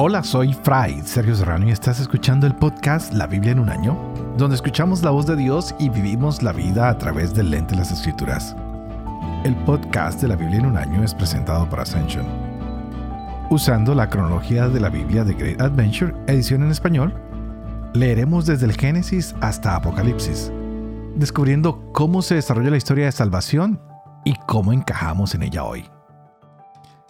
Hola, soy Fray Sergio Serrano y estás escuchando el podcast La Biblia en un año, donde escuchamos la voz de Dios y vivimos la vida a través del lente de las escrituras. El podcast de la Biblia en un año es presentado por Ascension. Usando la cronología de la Biblia de Great Adventure, edición en español, leeremos desde el Génesis hasta Apocalipsis, descubriendo cómo se desarrolla la historia de salvación y cómo encajamos en ella hoy.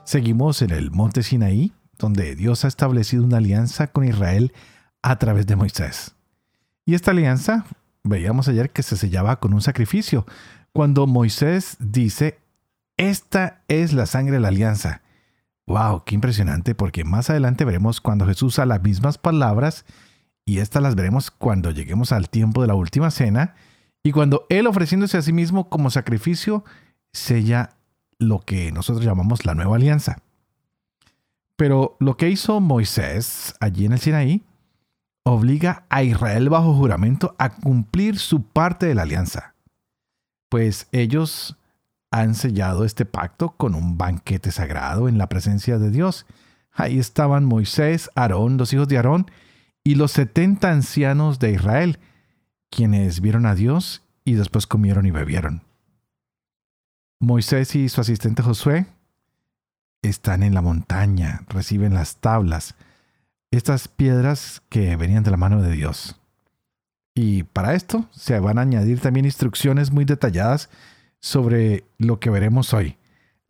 Seguimos en el monte Sinaí, donde Dios ha establecido una alianza con Israel a través de Moisés. Y esta alianza, veíamos ayer que se sellaba con un sacrificio, cuando Moisés dice, esta es la sangre de la alianza. ¡Wow! ¡Qué impresionante! Porque más adelante veremos cuando Jesús usa las mismas palabras y estas las veremos cuando lleguemos al tiempo de la última cena y cuando Él ofreciéndose a sí mismo como sacrificio sella lo que nosotros llamamos la nueva alianza. Pero lo que hizo Moisés allí en el Sinaí obliga a Israel bajo juramento a cumplir su parte de la alianza, pues ellos han sellado este pacto con un banquete sagrado en la presencia de Dios. Ahí estaban Moisés, Aarón, los hijos de Aarón y los setenta ancianos de Israel, quienes vieron a Dios y después comieron y bebieron. Moisés y su asistente Josué están en la montaña, reciben las tablas, estas piedras que venían de la mano de Dios. Y para esto se van a añadir también instrucciones muy detalladas sobre lo que veremos hoy.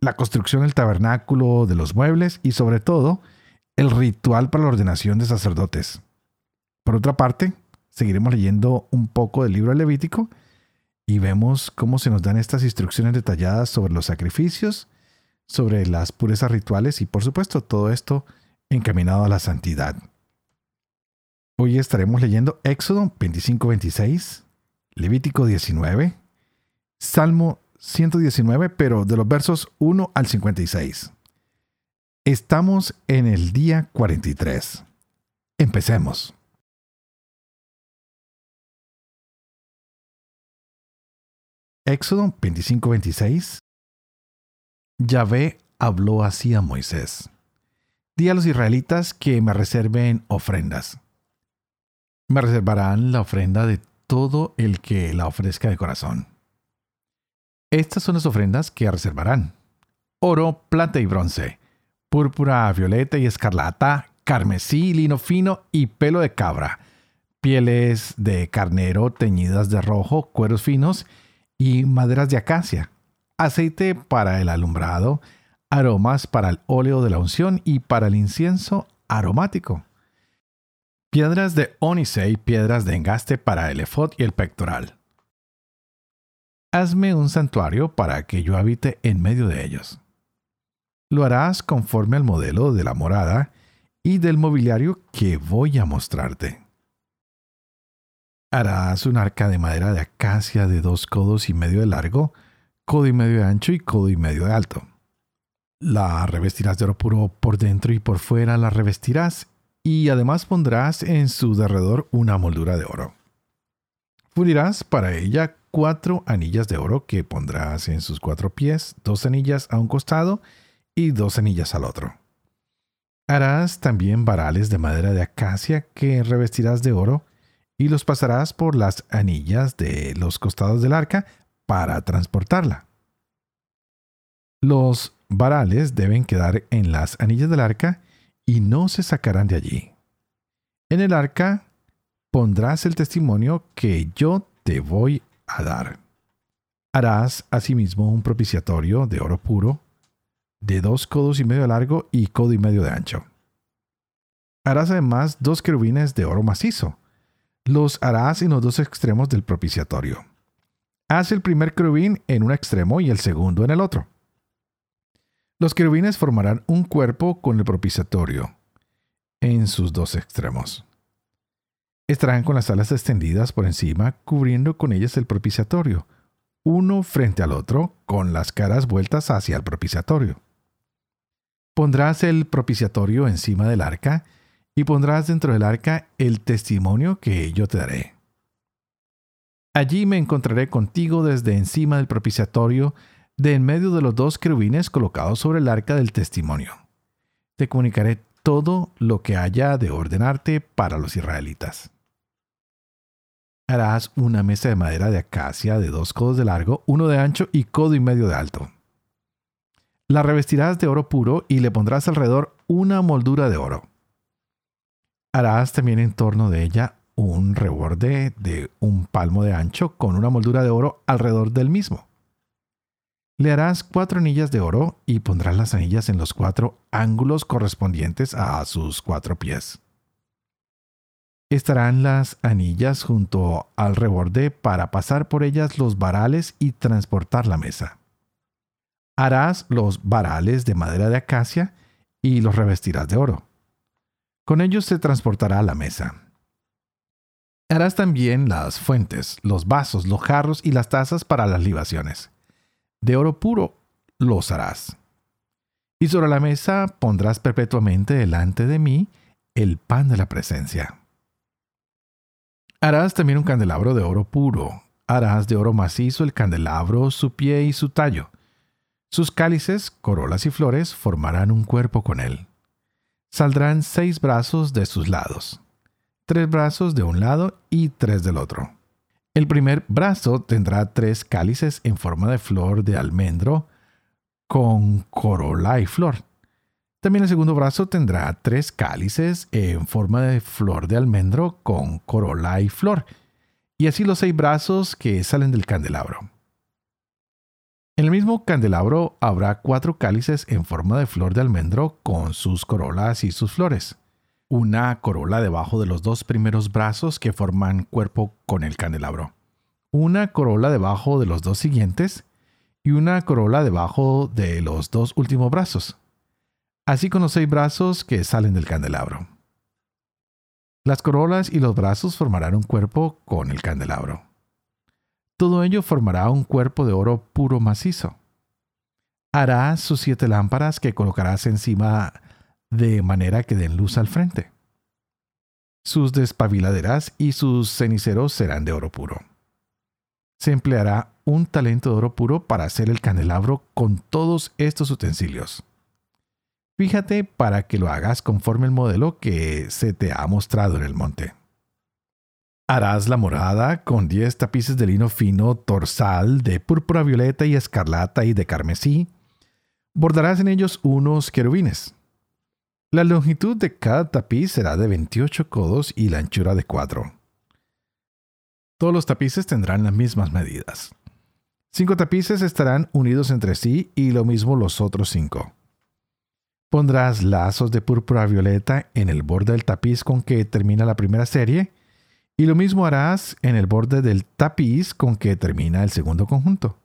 La construcción del tabernáculo, de los muebles y sobre todo el ritual para la ordenación de sacerdotes. Por otra parte, seguiremos leyendo un poco del libro Levítico y vemos cómo se nos dan estas instrucciones detalladas sobre los sacrificios, sobre las purezas rituales y por supuesto todo esto encaminado a la santidad. Hoy estaremos leyendo Éxodo 25-26, Levítico 19, Salmo 119, pero de los versos 1 al 56. Estamos en el día 43. Empecemos. Éxodo 25-26 Yahvé habló así a Moisés. Di a los israelitas que me reserven ofrendas. Me reservarán la ofrenda de todo el que la ofrezca de corazón. Estas son las ofrendas que reservarán. Oro, plata y bronce, púrpura, violeta y escarlata, carmesí, lino fino y pelo de cabra, pieles de carnero teñidas de rojo, cueros finos y maderas de acacia aceite para el alumbrado, aromas para el óleo de la unción y para el incienso aromático. Piedras de ónice y piedras de engaste para el efod y el pectoral. Hazme un santuario para que yo habite en medio de ellos. Lo harás conforme al modelo de la morada y del mobiliario que voy a mostrarte. Harás un arca de madera de acacia de dos codos y medio de largo, codo y medio de ancho y codo y medio de alto. La revestirás de oro puro por dentro y por fuera la revestirás y además pondrás en su derredor una moldura de oro. Fundirás para ella cuatro anillas de oro que pondrás en sus cuatro pies, dos anillas a un costado y dos anillas al otro. Harás también varales de madera de acacia que revestirás de oro y los pasarás por las anillas de los costados del arca para transportarla. Los varales deben quedar en las anillas del arca y no se sacarán de allí. En el arca pondrás el testimonio que yo te voy a dar. Harás asimismo un propiciatorio de oro puro, de dos codos y medio de largo y codo y medio de ancho. Harás además dos querubines de oro macizo. Los harás en los dos extremos del propiciatorio. Haz el primer querubín en un extremo y el segundo en el otro. Los querubines formarán un cuerpo con el propiciatorio en sus dos extremos. Estarán con las alas extendidas por encima, cubriendo con ellas el propiciatorio, uno frente al otro, con las caras vueltas hacia el propiciatorio. Pondrás el propiciatorio encima del arca y pondrás dentro del arca el testimonio que yo te daré. Allí me encontraré contigo desde encima del propiciatorio, de en medio de los dos querubines colocados sobre el arca del testimonio. Te comunicaré todo lo que haya de ordenarte para los israelitas. Harás una mesa de madera de acacia de dos codos de largo, uno de ancho y codo y medio de alto. La revestirás de oro puro y le pondrás alrededor una moldura de oro. Harás también en torno de ella un reborde de un palmo de ancho con una moldura de oro alrededor del mismo. Le harás cuatro anillas de oro y pondrás las anillas en los cuatro ángulos correspondientes a sus cuatro pies. Estarán las anillas junto al reborde para pasar por ellas los varales y transportar la mesa. Harás los varales de madera de acacia y los revestirás de oro. Con ellos se transportará la mesa. Harás también las fuentes, los vasos, los jarros y las tazas para las libaciones de oro puro los harás. Y sobre la mesa pondrás perpetuamente delante de mí el pan de la presencia. Harás también un candelabro de oro puro. Harás de oro macizo el candelabro, su pie y su tallo. Sus cálices, corolas y flores formarán un cuerpo con él. Saldrán seis brazos de sus lados, tres brazos de un lado y tres del otro. El primer brazo tendrá tres cálices en forma de flor de almendro con corola y flor. También el segundo brazo tendrá tres cálices en forma de flor de almendro con corola y flor. Y así los seis brazos que salen del candelabro. En el mismo candelabro habrá cuatro cálices en forma de flor de almendro con sus corolas y sus flores una corola debajo de los dos primeros brazos que forman cuerpo con el candelabro, una corola debajo de los dos siguientes y una corola debajo de los dos últimos brazos, así con los seis brazos que salen del candelabro. Las corolas y los brazos formarán un cuerpo con el candelabro. Todo ello formará un cuerpo de oro puro macizo. Harás sus siete lámparas que colocarás encima de manera que den luz al frente. Sus despabiladeras y sus ceniceros serán de oro puro. Se empleará un talento de oro puro para hacer el candelabro con todos estos utensilios. Fíjate para que lo hagas conforme el modelo que se te ha mostrado en el monte. Harás la morada con 10 tapices de lino fino torsal de púrpura violeta y escarlata y de carmesí. Bordarás en ellos unos querubines. La longitud de cada tapiz será de 28 codos y la anchura de 4. Todos los tapices tendrán las mismas medidas. Cinco tapices estarán unidos entre sí y lo mismo los otros cinco. Pondrás lazos de púrpura violeta en el borde del tapiz con que termina la primera serie y lo mismo harás en el borde del tapiz con que termina el segundo conjunto.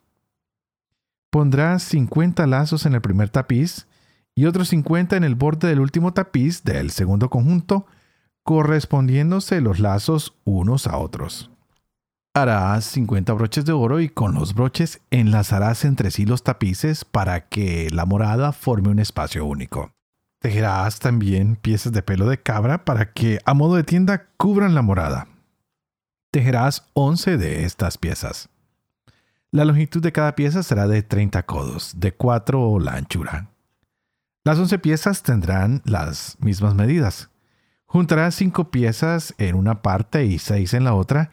Pondrás 50 lazos en el primer tapiz y otros 50 en el borde del último tapiz del segundo conjunto, correspondiéndose los lazos unos a otros. Harás 50 broches de oro y con los broches enlazarás entre sí los tapices para que la morada forme un espacio único. Tejerás también piezas de pelo de cabra para que a modo de tienda cubran la morada. Tejerás 11 de estas piezas. La longitud de cada pieza será de 30 codos, de 4 la anchura. Las once piezas tendrán las mismas medidas. Juntarás cinco piezas en una parte y seis en la otra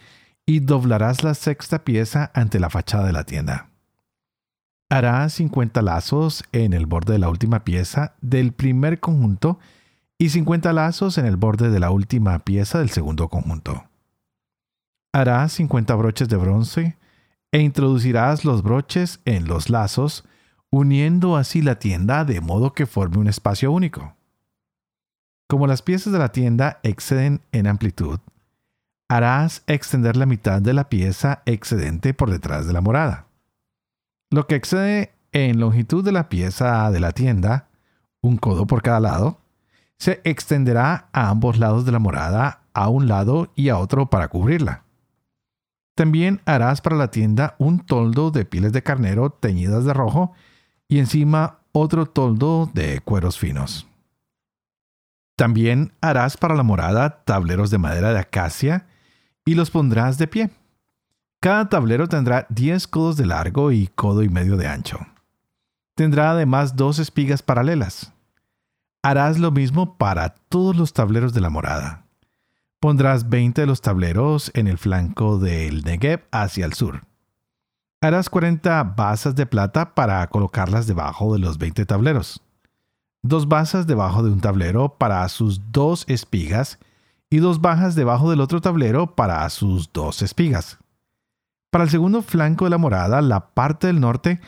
y doblarás la sexta pieza ante la fachada de la tienda. Harás 50 lazos en el borde de la última pieza del primer conjunto y 50 lazos en el borde de la última pieza del segundo conjunto. Harás 50 broches de bronce e introducirás los broches en los lazos uniendo así la tienda de modo que forme un espacio único. Como las piezas de la tienda exceden en amplitud, harás extender la mitad de la pieza excedente por detrás de la morada. Lo que excede en longitud de la pieza de la tienda, un codo por cada lado, se extenderá a ambos lados de la morada, a un lado y a otro para cubrirla. También harás para la tienda un toldo de pieles de carnero teñidas de rojo y encima otro toldo de cueros finos. También harás para la morada tableros de madera de acacia y los pondrás de pie. Cada tablero tendrá 10 codos de largo y codo y medio de ancho. Tendrá además dos espigas paralelas. Harás lo mismo para todos los tableros de la morada. Pondrás 20 de los tableros en el flanco del Negev hacia el sur. Harás 40 basas de plata para colocarlas debajo de los 20 tableros. Dos basas debajo de un tablero para sus dos espigas y dos bajas debajo del otro tablero para sus dos espigas. Para el segundo flanco de la morada, la parte del norte,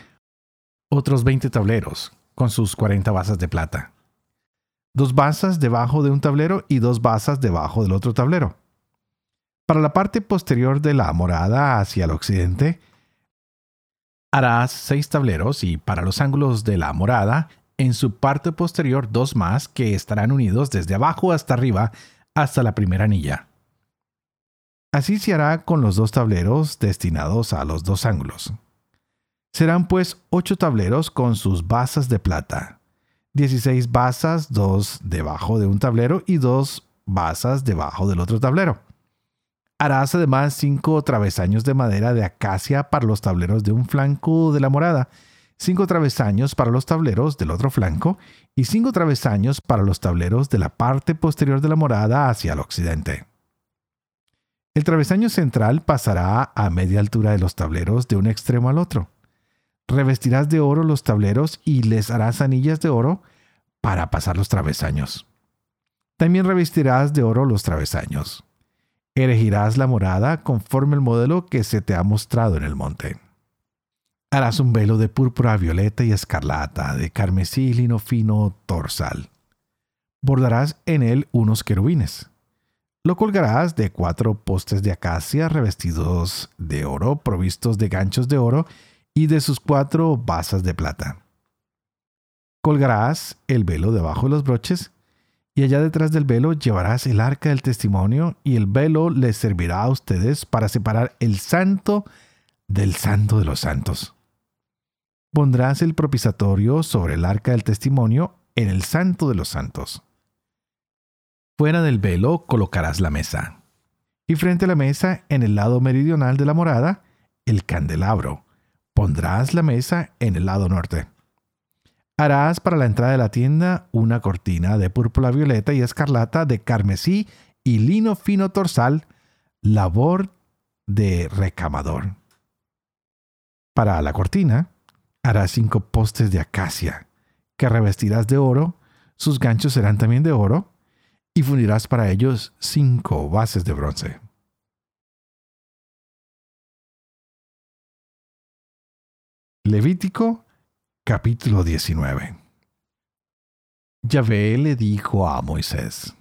otros 20 tableros, con sus 40 basas de plata. Dos basas debajo de un tablero y dos basas debajo del otro tablero. Para la parte posterior de la morada hacia el occidente, harás seis tableros y para los ángulos de la morada, en su parte posterior dos más que estarán unidos desde abajo hasta arriba hasta la primera anilla. Así se hará con los dos tableros destinados a los dos ángulos. Serán pues ocho tableros con sus basas de plata, dieciséis basas, dos debajo de un tablero y dos basas debajo del otro tablero. Harás además cinco travesaños de madera de acacia para los tableros de un flanco de la morada, cinco travesaños para los tableros del otro flanco y cinco travesaños para los tableros de la parte posterior de la morada hacia el occidente. El travesaño central pasará a media altura de los tableros de un extremo al otro. Revestirás de oro los tableros y les harás anillas de oro para pasar los travesaños. También revestirás de oro los travesaños. Erigirás la morada conforme el modelo que se te ha mostrado en el monte. Harás un velo de púrpura, violeta y escarlata, de carmesí lino fino torsal. Bordarás en él unos querubines. Lo colgarás de cuatro postes de acacia revestidos de oro, provistos de ganchos de oro y de sus cuatro basas de plata. Colgarás el velo debajo de los broches y allá detrás del velo llevarás el arca del testimonio y el velo les servirá a ustedes para separar el santo del santo de los santos pondrás el propiciatorio sobre el arca del testimonio en el santo de los santos. Fuera del velo colocarás la mesa. Y frente a la mesa, en el lado meridional de la morada, el candelabro. Pondrás la mesa en el lado norte. Harás para la entrada de la tienda una cortina de púrpura violeta y escarlata de carmesí y lino fino torsal, labor de recamador. Para la cortina, Harás cinco postes de acacia, que revestirás de oro, sus ganchos serán también de oro, y fundirás para ellos cinco bases de bronce. Levítico capítulo 19 Yahvé le dijo a Moisés,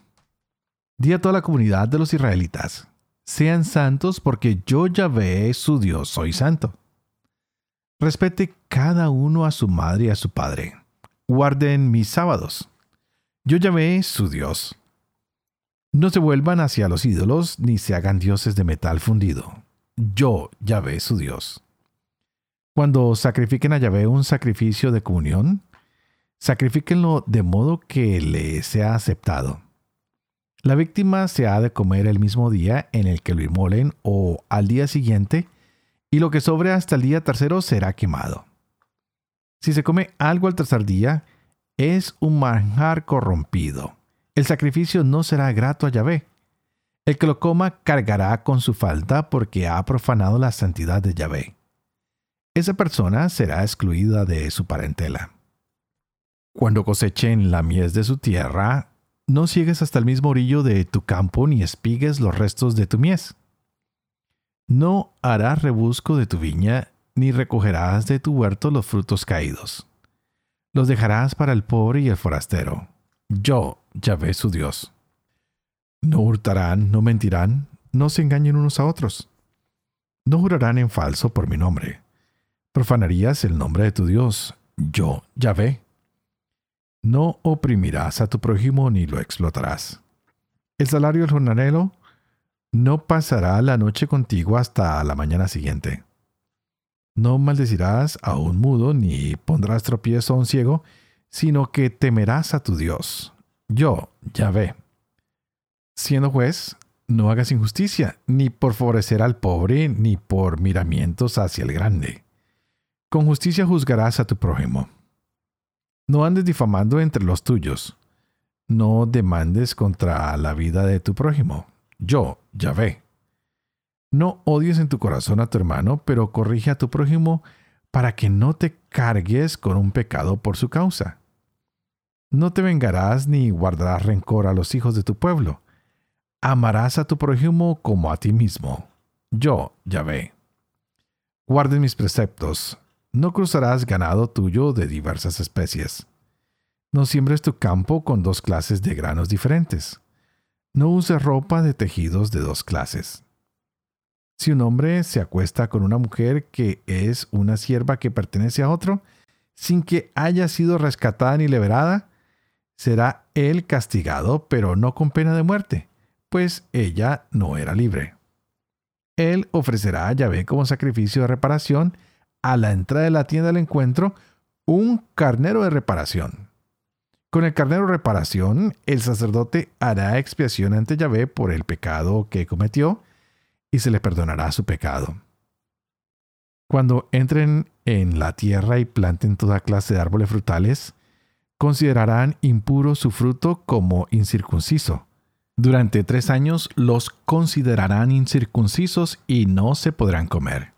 Di a toda la comunidad de los israelitas, sean santos porque yo Yahvé su Dios soy santo. Respete cada uno a su madre y a su padre. Guarden mis sábados. Yo llamé su Dios. No se vuelvan hacia los ídolos ni se hagan dioses de metal fundido. Yo, Yahvé, su Dios. Cuando sacrifiquen a Yahvé un sacrificio de comunión, sacrifíquenlo de modo que le sea aceptado. La víctima se ha de comer el mismo día en el que lo inmolen o al día siguiente y lo que sobre hasta el día tercero será quemado. Si se come algo al tercer día, es un manjar corrompido. El sacrificio no será grato a Yahvé. El que lo coma cargará con su falta porque ha profanado la santidad de Yahvé. Esa persona será excluida de su parentela. Cuando cosechen la mies de su tierra, no ciegues hasta el mismo orillo de tu campo ni espigues los restos de tu mies no harás rebusco de tu viña, ni recogerás de tu huerto los frutos caídos. Los dejarás para el pobre y el forastero. Yo, Yahvé su Dios. No hurtarán, no mentirán, no se engañen unos a otros. No jurarán en falso por mi nombre. Profanarías el nombre de tu Dios, yo, Yahvé. No oprimirás a tu prójimo ni lo explotarás. El salario del jornalero no pasará la noche contigo hasta la mañana siguiente. No maldecirás a un mudo ni pondrás tropiezo a un ciego, sino que temerás a tu Dios. Yo, Yahvé. Siendo juez, no hagas injusticia, ni por favorecer al pobre, ni por miramientos hacia el grande. Con justicia juzgarás a tu prójimo. No andes difamando entre los tuyos. No demandes contra la vida de tu prójimo. Yo, Yahvé. No odies en tu corazón a tu hermano, pero corrige a tu prójimo para que no te cargues con un pecado por su causa. No te vengarás ni guardarás rencor a los hijos de tu pueblo. Amarás a tu prójimo como a ti mismo. Yo, Yahvé. Guarden mis preceptos. No cruzarás ganado tuyo de diversas especies. No siembres tu campo con dos clases de granos diferentes. No uses ropa de tejidos de dos clases. Si un hombre se acuesta con una mujer que es una sierva que pertenece a otro, sin que haya sido rescatada ni liberada, será él castigado, pero no con pena de muerte, pues ella no era libre. Él ofrecerá a Yahvé como sacrificio de reparación a la entrada de la tienda del encuentro un carnero de reparación. Con el carnero de reparación, el sacerdote hará expiación ante Yahvé por el pecado que cometió y se le perdonará su pecado. Cuando entren en la tierra y planten toda clase de árboles frutales, considerarán impuro su fruto como incircunciso. Durante tres años los considerarán incircuncisos y no se podrán comer.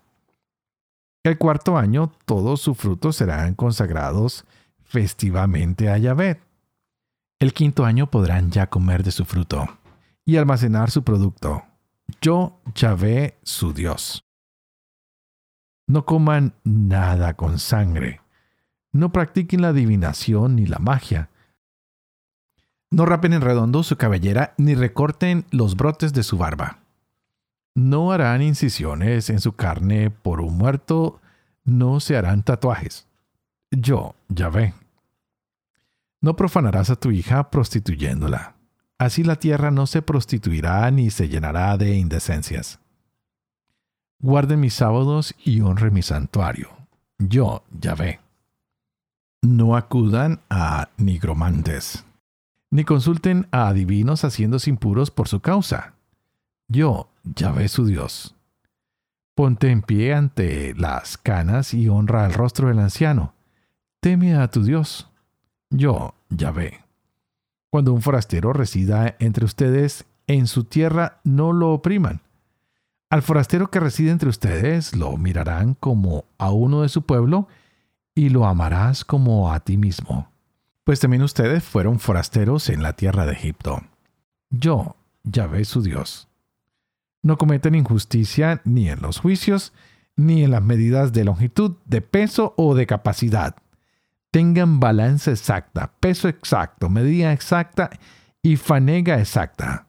El cuarto año todos sus frutos serán consagrados festivamente a Yahvé. El quinto año podrán ya comer de su fruto y almacenar su producto. Yo, Yahvé, su Dios. No coman nada con sangre. No practiquen la adivinación ni la magia. No rapen en redondo su cabellera ni recorten los brotes de su barba. No harán incisiones en su carne por un muerto, no se harán tatuajes. Yo, Yahvé. No profanarás a tu hija prostituyéndola. Así la tierra no se prostituirá ni se llenará de indecencias. Guarden mis sábados y honre mi santuario. Yo, Yahvé. No acudan a nigromantes, ni consulten a adivinos haciéndose impuros por su causa yo, Yahvé su Dios. Ponte en pie ante las canas y honra al rostro del anciano. Teme a tu Dios. Yo, Yahvé. Cuando un forastero resida entre ustedes, en su tierra no lo opriman. Al forastero que reside entre ustedes lo mirarán como a uno de su pueblo y lo amarás como a ti mismo. Pues también ustedes fueron forasteros en la tierra de Egipto. Yo, Yahvé su Dios. No cometen injusticia ni en los juicios, ni en las medidas de longitud, de peso o de capacidad. Tengan balanza exacta, peso exacto, medida exacta y fanega exacta.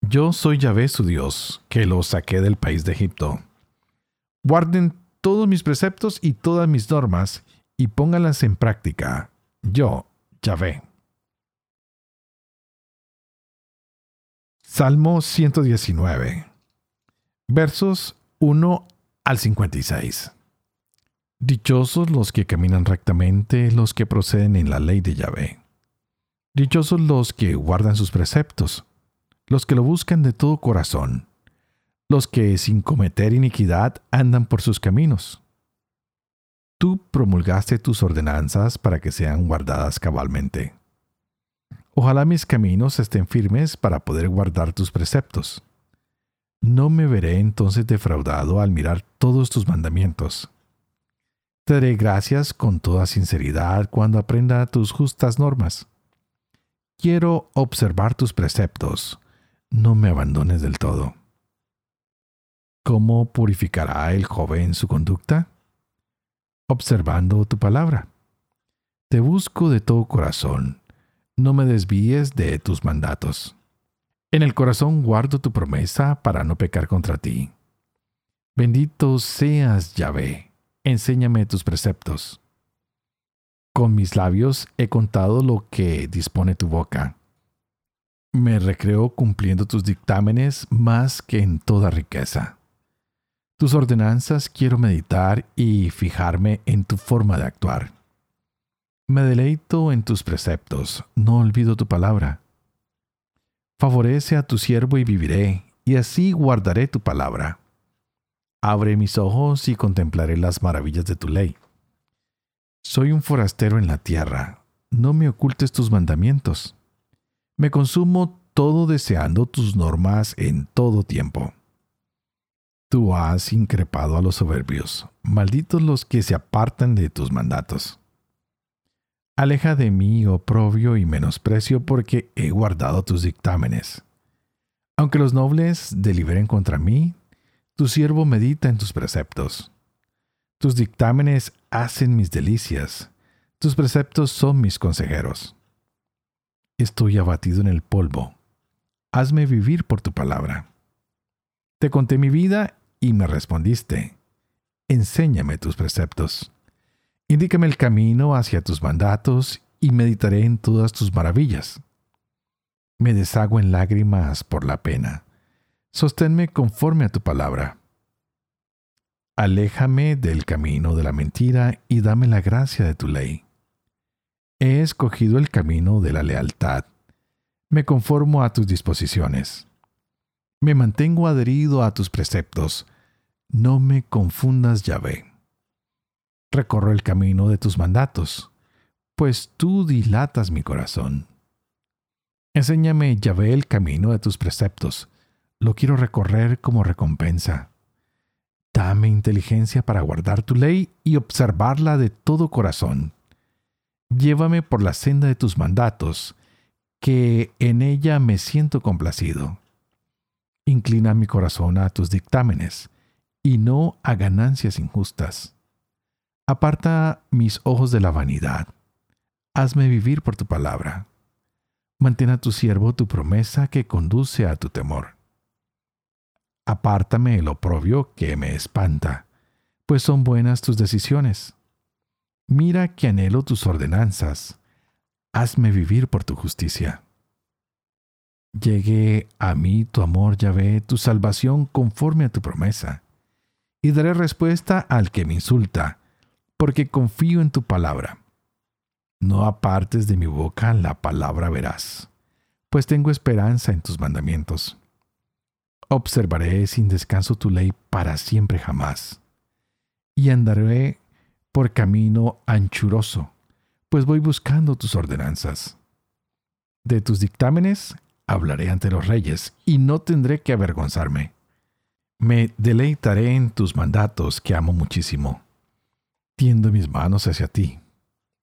Yo soy Yahvé su Dios, que los saqué del país de Egipto. Guarden todos mis preceptos y todas mis normas y pónganlas en práctica. Yo, Yahvé. Salmo 119, versos 1 al 56. Dichosos los que caminan rectamente, los que proceden en la ley de Yahvé. Dichosos los que guardan sus preceptos, los que lo buscan de todo corazón, los que sin cometer iniquidad andan por sus caminos. Tú promulgaste tus ordenanzas para que sean guardadas cabalmente. Ojalá mis caminos estén firmes para poder guardar tus preceptos. No me veré entonces defraudado al mirar todos tus mandamientos. Te daré gracias con toda sinceridad cuando aprenda tus justas normas. Quiero observar tus preceptos. No me abandones del todo. ¿Cómo purificará el joven su conducta? Observando tu palabra. Te busco de todo corazón no me desvíes de tus mandatos. En el corazón guardo tu promesa para no pecar contra ti. Bendito seas, Yahvé, enséñame tus preceptos. Con mis labios he contado lo que dispone tu boca. Me recreo cumpliendo tus dictámenes más que en toda riqueza. Tus ordenanzas quiero meditar y fijarme en tu forma de actuar. Me deleito en tus preceptos, no olvido tu palabra. Favorece a tu siervo y viviré, y así guardaré tu palabra. Abre mis ojos y contemplaré las maravillas de tu ley. Soy un forastero en la tierra, no me ocultes tus mandamientos. Me consumo todo deseando tus normas en todo tiempo. Tú has increpado a los soberbios, malditos los que se apartan de tus mandatos. Aleja de mí oprobio y menosprecio porque he guardado tus dictámenes. Aunque los nobles deliberen contra mí, tu siervo medita en tus preceptos. Tus dictámenes hacen mis delicias, tus preceptos son mis consejeros. Estoy abatido en el polvo. Hazme vivir por tu palabra. Te conté mi vida y me respondiste. Enséñame tus preceptos. Indícame el camino hacia tus mandatos y meditaré en todas tus maravillas. Me deshago en lágrimas por la pena. Sosténme conforme a tu palabra. Aléjame del camino de la mentira y dame la gracia de tu ley. He escogido el camino de la lealtad. Me conformo a tus disposiciones. Me mantengo adherido a tus preceptos. No me confundas, Yahvé. Recorro el camino de tus mandatos, pues tú dilatas mi corazón. Enséñame, Yahvé, el camino de tus preceptos. Lo quiero recorrer como recompensa. Dame inteligencia para guardar tu ley y observarla de todo corazón. Llévame por la senda de tus mandatos, que en ella me siento complacido. Inclina mi corazón a tus dictámenes, y no a ganancias injustas. Aparta mis ojos de la vanidad. Hazme vivir por tu palabra. Mantén a tu siervo tu promesa que conduce a tu temor. Apártame el oprobio que me espanta, pues son buenas tus decisiones. Mira que anhelo tus ordenanzas. Hazme vivir por tu justicia. Llegue a mí tu amor, Yahvé, tu salvación conforme a tu promesa. Y daré respuesta al que me insulta, porque confío en tu palabra. No apartes de mi boca la palabra veraz, pues tengo esperanza en tus mandamientos. Observaré sin descanso tu ley para siempre jamás, y andaré por camino anchuroso, pues voy buscando tus ordenanzas. De tus dictámenes hablaré ante los reyes, y no tendré que avergonzarme. Me deleitaré en tus mandatos que amo muchísimo. Tiendo mis manos hacia ti.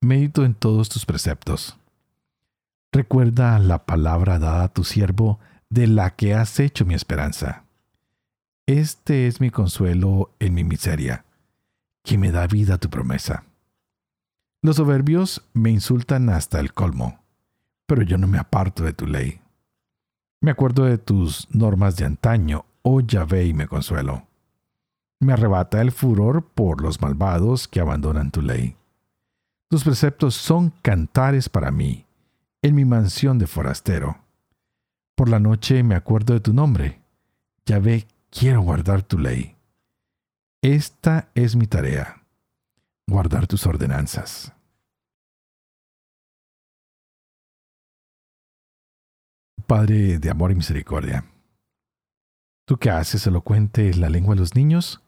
Medito en todos tus preceptos. Recuerda la palabra dada a tu siervo, de la que has hecho mi esperanza. Este es mi consuelo en mi miseria que me da vida tu promesa. Los soberbios me insultan hasta el colmo, pero yo no me aparto de tu ley. Me acuerdo de tus normas de antaño, oh Yahvé, y me consuelo. Me arrebata el furor por los malvados que abandonan tu ley. Tus preceptos son cantares para mí, en mi mansión de forastero. Por la noche me acuerdo de tu nombre. Yahvé, quiero guardar tu ley. Esta es mi tarea, guardar tus ordenanzas. Padre de amor y misericordia, tú que haces elocuente la lengua de los niños,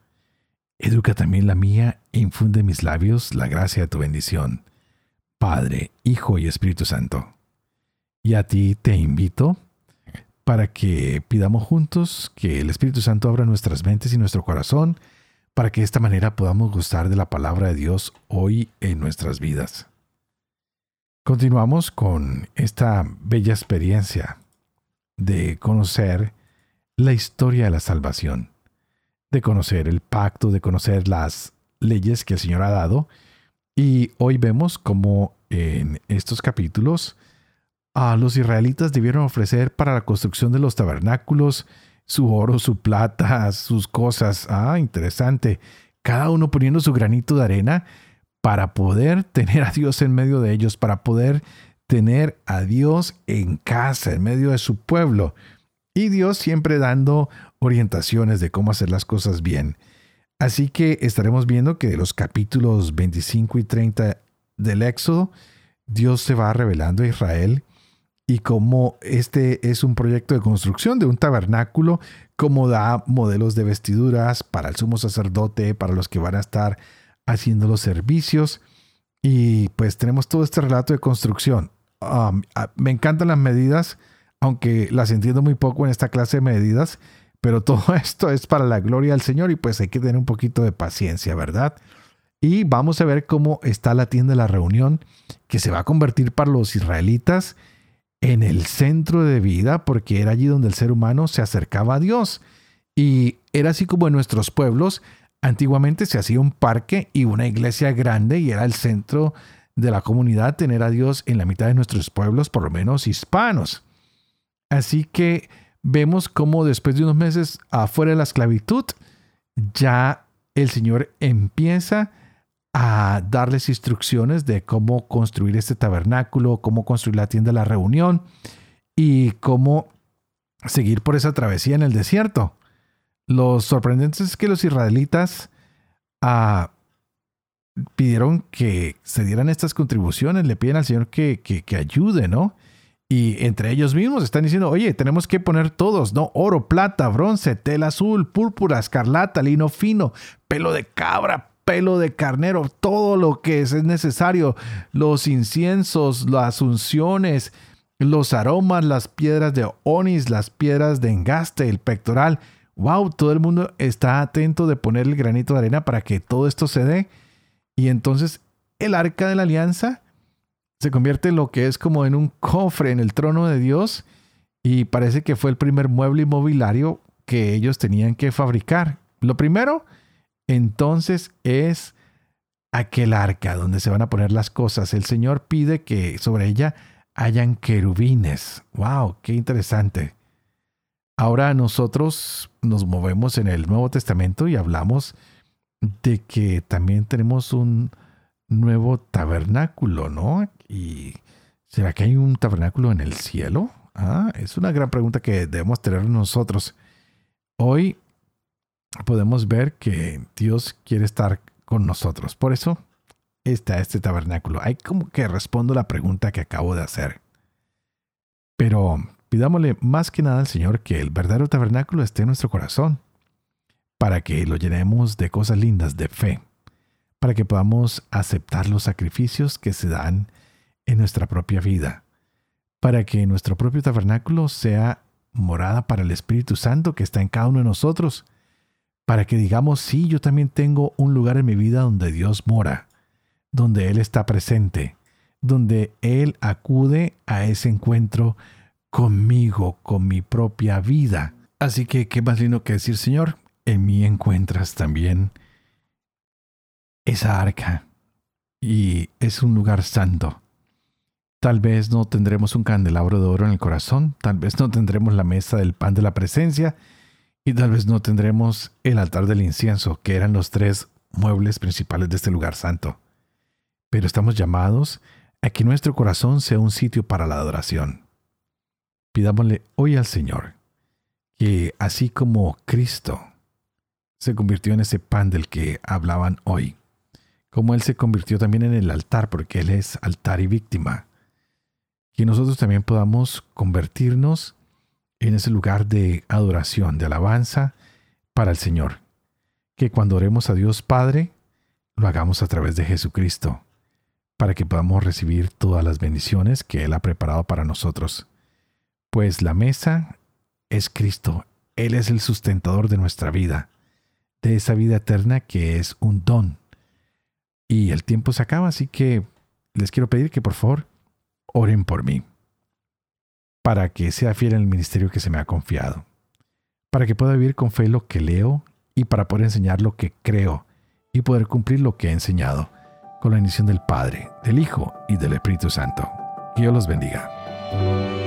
educa también la mía e infunde en mis labios la gracia de tu bendición, Padre, Hijo y Espíritu Santo. Y a ti te invito para que pidamos juntos que el Espíritu Santo abra nuestras mentes y nuestro corazón, para que de esta manera podamos gustar de la palabra de Dios hoy en nuestras vidas. Continuamos con esta bella experiencia de conocer la historia de la salvación, de conocer el pacto, de conocer las leyes que el Señor ha dado. Y hoy vemos cómo en estos capítulos a los israelitas debieron ofrecer para la construcción de los tabernáculos su oro, su plata, sus cosas. Ah, interesante. Cada uno poniendo su granito de arena para poder tener a Dios en medio de ellos, para poder tener a Dios en casa, en medio de su pueblo. Y Dios siempre dando orientaciones de cómo hacer las cosas bien. Así que estaremos viendo que de los capítulos 25 y 30 del Éxodo, Dios se va revelando a Israel y como este es un proyecto de construcción de un tabernáculo, como da modelos de vestiduras para el sumo sacerdote, para los que van a estar haciendo los servicios. Y pues tenemos todo este relato de construcción. um, me encantan las medidas, aunque las entiendo muy poco en esta clase de medidas, pero todo esto es para la gloria del Señor y pues hay que tener un poquito de paciencia, ¿verdad? Y vamos a ver cómo está la tienda de la reunión, que se va a convertir para los israelitas en el centro de vida, porque era allí donde el ser humano se acercaba a Dios. Y era así como en nuestros pueblos, antiguamente se hacía un parque y una iglesia grande y era el centro de la comunidad tener a Dios en la mitad de nuestros pueblos, por lo menos hispanos. Así que vemos cómo después de unos meses afuera de la esclavitud, ya el Señor empieza a darles instrucciones de cómo construir este tabernáculo, cómo construir la tienda de la reunión y cómo seguir por esa travesía en el desierto. Lo sorprendente es que los israelitas ah, pidieron que se dieran estas contribuciones, le piden al Señor que, que, ayude, ¿no? Y entre ellos mismos están diciendo, oye, tenemos que poner todos, ¿no? Oro, plata, bronce, tela azul, púrpura, escarlata, lino fino, pelo de cabra, pelo de carnero, todo lo que es necesario, los inciensos, las unciones, los aromas, las piedras de onis, las piedras de engaste, el pectoral, wow, todo el mundo está atento de poner el granito de arena para que todo esto se dé. Y entonces el arca de la alianza se convierte en lo que es como en un cofre en el trono de Dios y parece que fue el primer mueble inmobiliario que ellos tenían que fabricar. Lo primero, entonces, es aquel arca donde se van a poner las cosas. El Señor pide que sobre ella hayan querubines. ¡Wow! ¡Qué interesante! Ahora nosotros nos movemos en el Nuevo Testamento y hablamos de que también tenemos un nuevo tabernáculo, ¿no? ¿Y será que hay un tabernáculo en el cielo? Ah, es una gran pregunta que debemos tener nosotros. Hoy podemos ver que Dios quiere estar con nosotros. Por eso está este tabernáculo. Hay como que respondo la pregunta que acabo de hacer. Pero Pidámosle más que nada al Señor que el verdadero tabernáculo esté en nuestro corazón, para que lo llenemos de cosas lindas, de fe, para que podamos aceptar los sacrificios que se dan en nuestra propia vida, para que nuestro propio tabernáculo sea morada para el Espíritu Santo que está en cada uno de nosotros, para que digamos, sí, yo también tengo un lugar en mi vida donde Dios mora, donde Él está presente, donde Él acude a ese encuentro conmigo, con mi propia vida. Así que, ¿qué más lindo que decir, Señor? En mí encuentras también esa arca y es un lugar santo. Tal vez no tendremos un candelabro de oro en el corazón, tal vez no tendremos la mesa del pan de la presencia y tal vez no tendremos el altar del incienso, que eran los tres muebles principales de este lugar santo. Pero estamos llamados a que nuestro corazón sea un sitio para la adoración. Pidámosle hoy al Señor que así como Cristo se convirtió en ese pan del que hablaban hoy, como Él se convirtió también en el altar, porque Él es altar y víctima, que nosotros también podamos convertirnos en ese lugar de adoración, de alabanza para el Señor. Que cuando oremos a Dios Padre, lo hagamos a través de Jesucristo, para que podamos recibir todas las bendiciones que Él ha preparado para nosotros pues la mesa es Cristo. Él es el sustentador de nuestra vida, de esa vida eterna que es un don. Y el tiempo se acaba, así que les quiero pedir que por favor oren por mí, para que sea fiel en el ministerio que se me ha confiado, para que pueda vivir con fe lo que leo y para poder enseñar lo que creo y poder cumplir lo que he enseñado, con la bendición del Padre, del Hijo y del Espíritu Santo. Que Dios los bendiga.